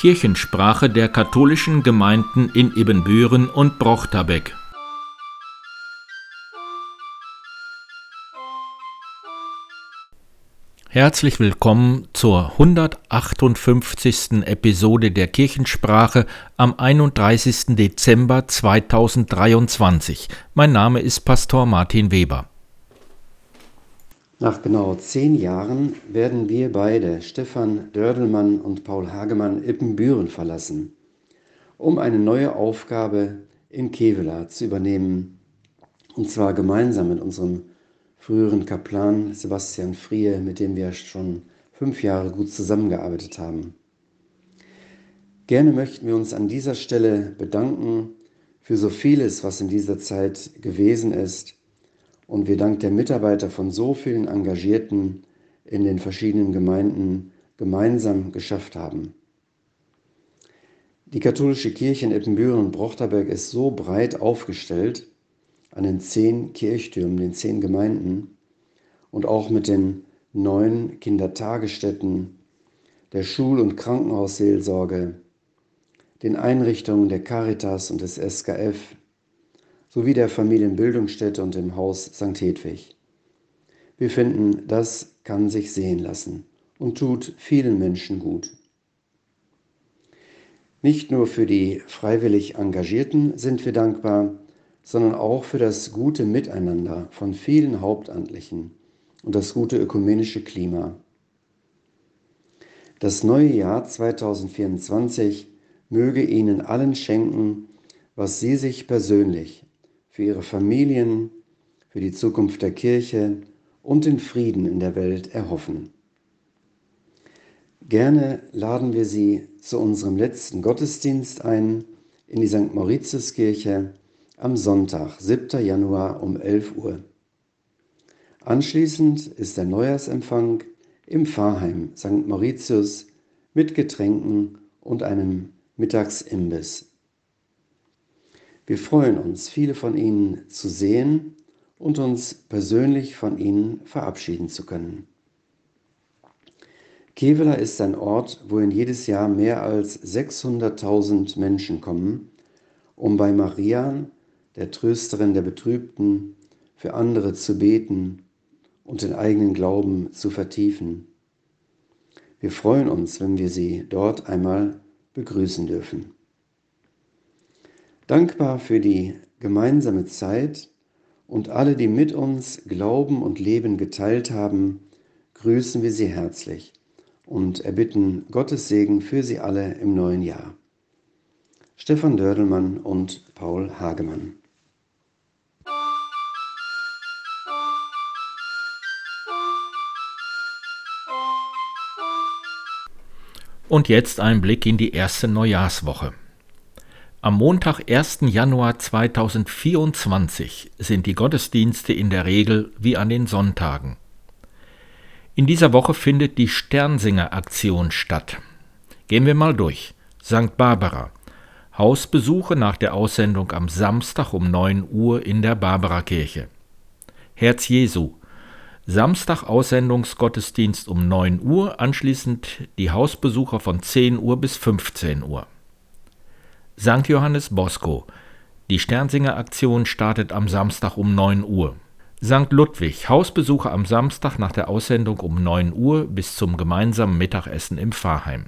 Kirchensprache der katholischen Gemeinden in Ibbenbüren und Brochterbeck. Herzlich willkommen zur 158. Episode der Kirchensprache am 31. Dezember 2023. Mein Name ist Pastor Martin Weber. Nach genau zehn Jahren werden wir beide, Stefan Dördelmann und Paul Hagemann, Ippenbüren verlassen, um eine neue Aufgabe in Kevela zu übernehmen, und zwar gemeinsam mit unserem früheren Kaplan Sebastian Frie, mit dem wir schon fünf Jahre gut zusammengearbeitet haben. Gerne möchten wir uns an dieser Stelle bedanken für so vieles, was in dieser Zeit gewesen ist und wir dank der Mitarbeiter von so vielen Engagierten in den verschiedenen Gemeinden gemeinsam geschafft haben. Die katholische Kirche in Eppenbüren und Brochterberg ist so breit aufgestellt an den zehn Kirchtürmen, den zehn Gemeinden und auch mit den neun Kindertagesstätten, der Schul- und Krankenhausseelsorge, den Einrichtungen der Caritas und des SKF, sowie der Familienbildungsstätte und dem Haus St. Hedwig. Wir finden, das kann sich sehen lassen und tut vielen Menschen gut. Nicht nur für die freiwillig Engagierten sind wir dankbar, sondern auch für das gute Miteinander von vielen Hauptamtlichen und das gute ökumenische Klima. Das neue Jahr 2024 möge Ihnen allen schenken, was Sie sich persönlich für ihre Familien, für die Zukunft der Kirche und den Frieden in der Welt erhoffen. Gerne laden wir Sie zu unserem letzten Gottesdienst ein in die St. Mauritiuskirche am Sonntag, 7. Januar um 11 Uhr. Anschließend ist der Neujahrsempfang im Pfarrheim St. Mauritius mit Getränken und einem Mittagsimbiss. Wir freuen uns, viele von Ihnen zu sehen und uns persönlich von Ihnen verabschieden zu können. Kevela ist ein Ort, wohin jedes Jahr mehr als 600.000 Menschen kommen, um bei Maria, der Trösterin der Betrübten, für andere zu beten und den eigenen Glauben zu vertiefen. Wir freuen uns, wenn wir Sie dort einmal begrüßen dürfen. Dankbar für die gemeinsame Zeit und alle, die mit uns Glauben und Leben geteilt haben, grüßen wir Sie herzlich und erbitten Gottes Segen für Sie alle im neuen Jahr. Stefan Dördelmann und Paul Hagemann. Und jetzt ein Blick in die erste Neujahrswoche. Am Montag, 1. Januar 2024 sind die Gottesdienste in der Regel wie an den Sonntagen. In dieser Woche findet die Sternsinger-Aktion statt. Gehen wir mal durch. St. Barbara. Hausbesuche nach der Aussendung am Samstag um 9 Uhr in der Barbarakirche. Herz Jesu. Samstag Aussendungsgottesdienst um 9 Uhr, anschließend die Hausbesucher von 10 Uhr bis 15 Uhr. St. Johannes Bosco. Die Sternsinger-Aktion startet am Samstag um 9 Uhr. St. Ludwig. Hausbesuche am Samstag nach der Aussendung um 9 Uhr bis zum gemeinsamen Mittagessen im Pfarrheim.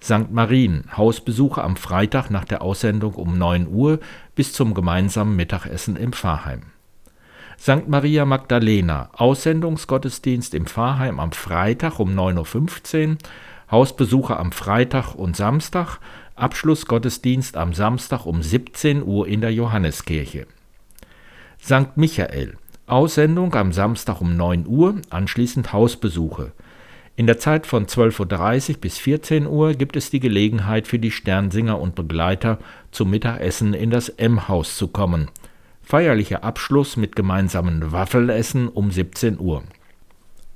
St. Marien. Hausbesuche am Freitag nach der Aussendung um 9 Uhr bis zum gemeinsamen Mittagessen im Pfarrheim. St. Maria Magdalena. Aussendungsgottesdienst im Pfarrheim am Freitag um 9.15 Uhr. Hausbesuche am Freitag und Samstag Abschlussgottesdienst am Samstag um 17 Uhr in der Johanneskirche. St. Michael. Aussendung am Samstag um 9 Uhr, anschließend Hausbesuche. In der Zeit von 12.30 Uhr bis 14 Uhr gibt es die Gelegenheit für die Sternsinger und Begleiter zum Mittagessen in das M-Haus zu kommen. Feierlicher Abschluss mit gemeinsamen Waffelessen um 17 Uhr.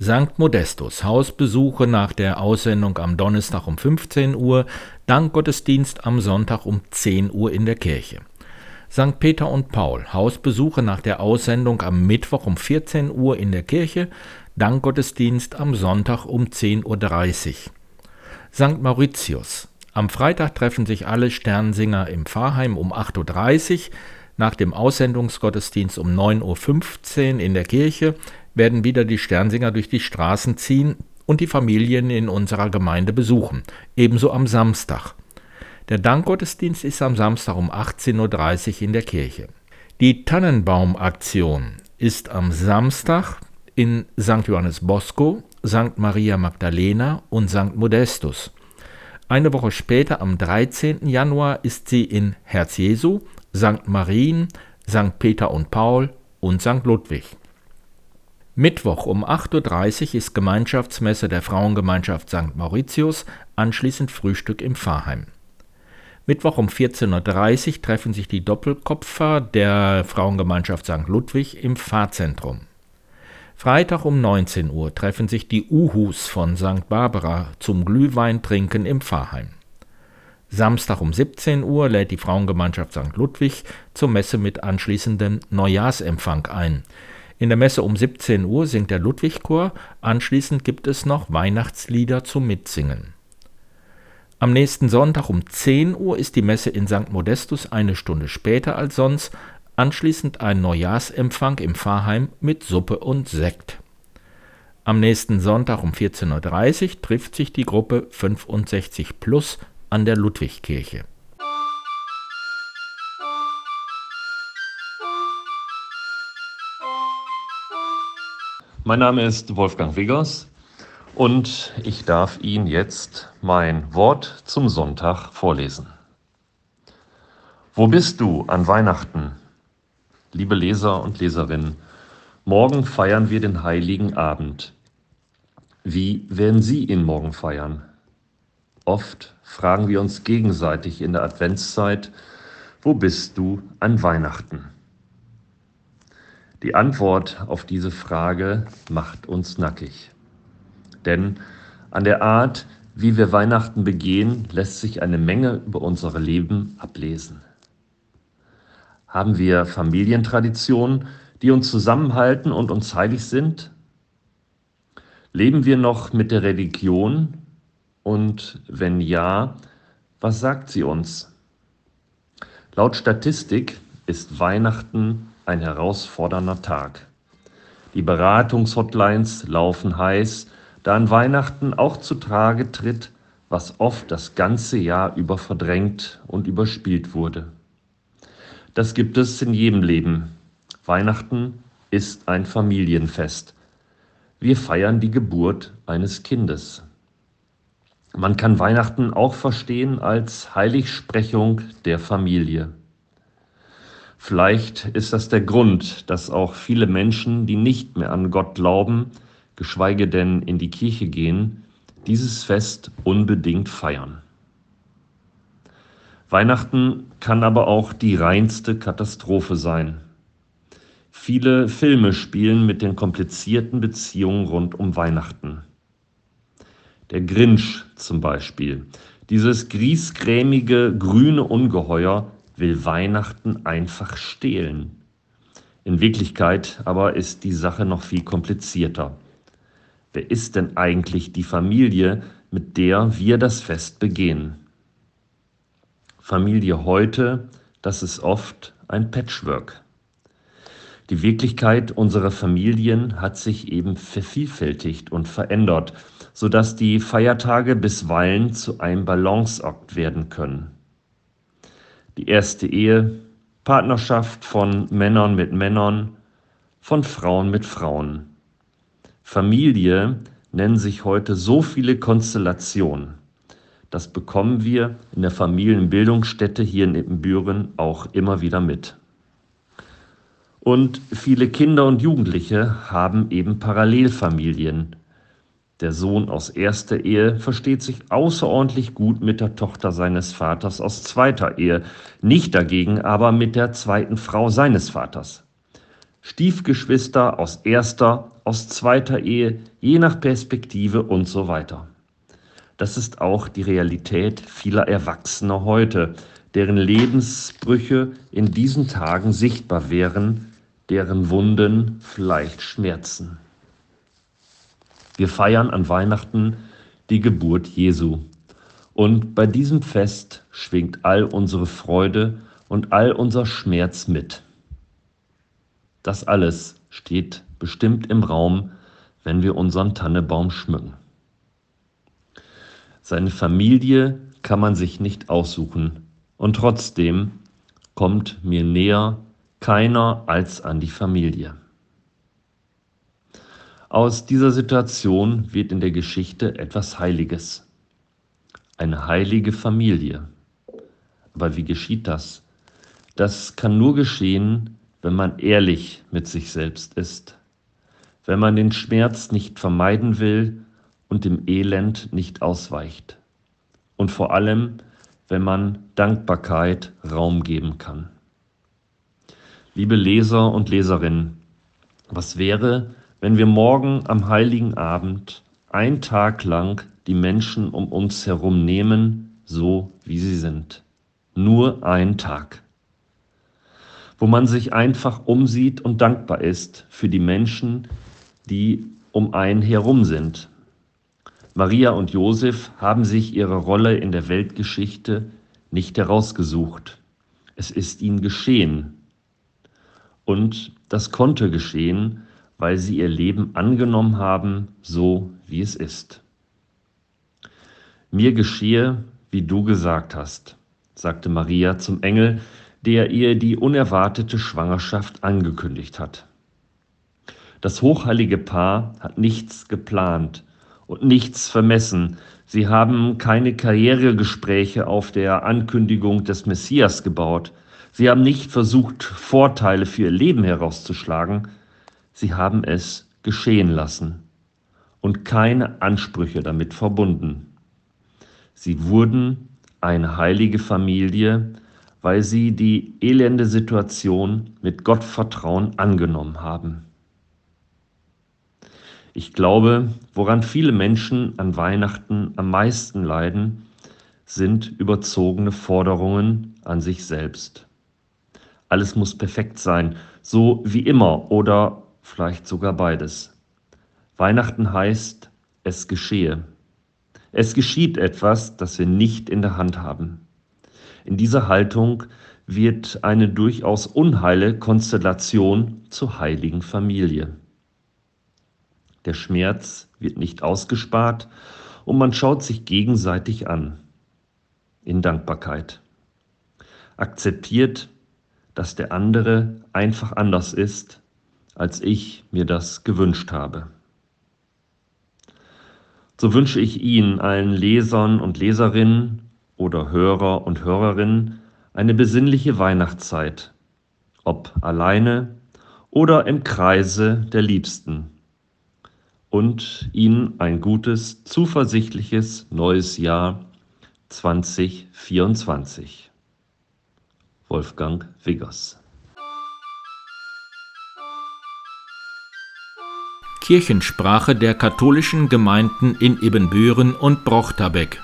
St. Modestus, Hausbesuche nach der Aussendung am Donnerstag um 15 Uhr, Dankgottesdienst am Sonntag um 10 Uhr in der Kirche. St. Peter und Paul, Hausbesuche nach der Aussendung am Mittwoch um 14 Uhr in der Kirche, Dankgottesdienst am Sonntag um 10.30 Uhr. St. Mauritius, Am Freitag treffen sich alle Sternsinger im Pfarrheim um 8.30 Uhr. Nach dem Aussendungsgottesdienst um 9.15 Uhr in der Kirche werden wieder die Sternsinger durch die Straßen ziehen und die Familien in unserer Gemeinde besuchen. Ebenso am Samstag. Der Dankgottesdienst ist am Samstag um 18.30 Uhr in der Kirche. Die Tannenbaumaktion ist am Samstag in St. Johannes Bosco, St. Maria Magdalena und St. Modestus. Eine Woche später, am 13. Januar, ist sie in Herz Jesu, St. Marien, St. Peter und Paul und St. Ludwig. Mittwoch um 8.30 Uhr ist Gemeinschaftsmesse der Frauengemeinschaft St. Mauritius, anschließend Frühstück im Pfarrheim. Mittwoch um 14.30 Uhr treffen sich die Doppelkopfer der Frauengemeinschaft St. Ludwig im Pfarrzentrum. Freitag um 19 Uhr treffen sich die Uhus von St. Barbara zum Glühweintrinken im Pfarrheim. Samstag um 17 Uhr lädt die Frauengemeinschaft St. Ludwig zur Messe mit anschließendem Neujahrsempfang ein. In der Messe um 17 Uhr singt der Ludwigchor, anschließend gibt es noch Weihnachtslieder zum Mitsingen. Am nächsten Sonntag um 10 Uhr ist die Messe in St. Modestus eine Stunde später als sonst, anschließend ein Neujahrsempfang im Pfarrheim mit Suppe und Sekt. Am nächsten Sonntag um 14.30 Uhr trifft sich die Gruppe 65 Plus an der Ludwigkirche. Mein Name ist Wolfgang Wiggers und ich darf Ihnen jetzt mein Wort zum Sonntag vorlesen. Wo bist du an Weihnachten? Liebe Leser und Leserinnen, morgen feiern wir den heiligen Abend. Wie werden Sie ihn morgen feiern? Oft fragen wir uns gegenseitig in der Adventszeit, wo bist du an Weihnachten? Die Antwort auf diese Frage macht uns nackig. Denn an der Art, wie wir Weihnachten begehen, lässt sich eine Menge über unsere Leben ablesen. Haben wir Familientraditionen, die uns zusammenhalten und uns heilig sind? Leben wir noch mit der Religion, und wenn ja, was sagt sie uns? Laut Statistik ist Weihnachten ein herausfordernder Tag. Die Beratungshotlines laufen heiß, da an Weihnachten auch zu Trage tritt, was oft das ganze Jahr über verdrängt und überspielt wurde. Das gibt es in jedem Leben. Weihnachten ist ein Familienfest. Wir feiern die Geburt eines Kindes. Man kann Weihnachten auch verstehen als Heiligsprechung der Familie. Vielleicht ist das der Grund, dass auch viele Menschen, die nicht mehr an Gott glauben, geschweige denn in die Kirche gehen, dieses Fest unbedingt feiern. Weihnachten kann aber auch die reinste Katastrophe sein. Viele Filme spielen mit den komplizierten Beziehungen rund um Weihnachten. Der Grinch zum Beispiel. Dieses griesgrämige grüne Ungeheuer will Weihnachten einfach stehlen. In Wirklichkeit aber ist die Sache noch viel komplizierter. Wer ist denn eigentlich die Familie, mit der wir das Fest begehen? Familie heute, das ist oft ein Patchwork. Die Wirklichkeit unserer Familien hat sich eben vervielfältigt und verändert sodass die Feiertage bisweilen zu einem Balanceakt werden können. Die erste Ehe, Partnerschaft von Männern mit Männern, von Frauen mit Frauen. Familie nennen sich heute so viele Konstellationen. Das bekommen wir in der Familienbildungsstätte hier in Ippenbüren auch immer wieder mit. Und viele Kinder und Jugendliche haben eben Parallelfamilien, der Sohn aus erster Ehe versteht sich außerordentlich gut mit der Tochter seines Vaters aus zweiter Ehe, nicht dagegen aber mit der zweiten Frau seines Vaters. Stiefgeschwister aus erster, aus zweiter Ehe, je nach Perspektive und so weiter. Das ist auch die Realität vieler Erwachsener heute, deren Lebensbrüche in diesen Tagen sichtbar wären, deren Wunden vielleicht schmerzen. Wir feiern an Weihnachten die Geburt Jesu. Und bei diesem Fest schwingt all unsere Freude und all unser Schmerz mit. Das alles steht bestimmt im Raum, wenn wir unseren Tannebaum schmücken. Seine Familie kann man sich nicht aussuchen und trotzdem kommt mir näher keiner als an die Familie. Aus dieser Situation wird in der Geschichte etwas Heiliges. Eine heilige Familie. Aber wie geschieht das? Das kann nur geschehen, wenn man ehrlich mit sich selbst ist, wenn man den Schmerz nicht vermeiden will und dem Elend nicht ausweicht und vor allem, wenn man Dankbarkeit Raum geben kann. Liebe Leser und Leserinnen, was wäre, wenn wir morgen am heiligen Abend ein Tag lang die Menschen um uns herum nehmen, so wie sie sind? Nur ein Tag wo man sich einfach umsieht und dankbar ist für die Menschen, die um einen herum sind. Maria und Josef haben sich ihre Rolle in der Weltgeschichte nicht herausgesucht. Es ist ihnen geschehen. Und das konnte geschehen, weil sie ihr Leben angenommen haben, so wie es ist. Mir geschehe, wie du gesagt hast, sagte Maria zum Engel, der ihr die unerwartete Schwangerschaft angekündigt hat. Das hochheilige Paar hat nichts geplant und nichts vermessen. Sie haben keine Karrieregespräche auf der Ankündigung des Messias gebaut. Sie haben nicht versucht, Vorteile für ihr Leben herauszuschlagen. Sie haben es geschehen lassen und keine Ansprüche damit verbunden. Sie wurden eine heilige Familie, weil sie die elende Situation mit Gottvertrauen angenommen haben. Ich glaube, woran viele Menschen an Weihnachten am meisten leiden, sind überzogene Forderungen an sich selbst. Alles muss perfekt sein, so wie immer oder vielleicht sogar beides. Weihnachten heißt, es geschehe. Es geschieht etwas, das wir nicht in der Hand haben. In dieser Haltung wird eine durchaus unheile Konstellation zur heiligen Familie. Der Schmerz wird nicht ausgespart und man schaut sich gegenseitig an in Dankbarkeit. Akzeptiert, dass der andere einfach anders ist, als ich mir das gewünscht habe. So wünsche ich Ihnen, allen Lesern und Leserinnen oder Hörer und Hörerinnen eine besinnliche Weihnachtszeit, ob alleine oder im Kreise der Liebsten. Und Ihnen ein gutes, zuversichtliches neues Jahr 2024. Wolfgang Wiggers. Kirchensprache der katholischen Gemeinden in Ebenbüren und Brochterbeck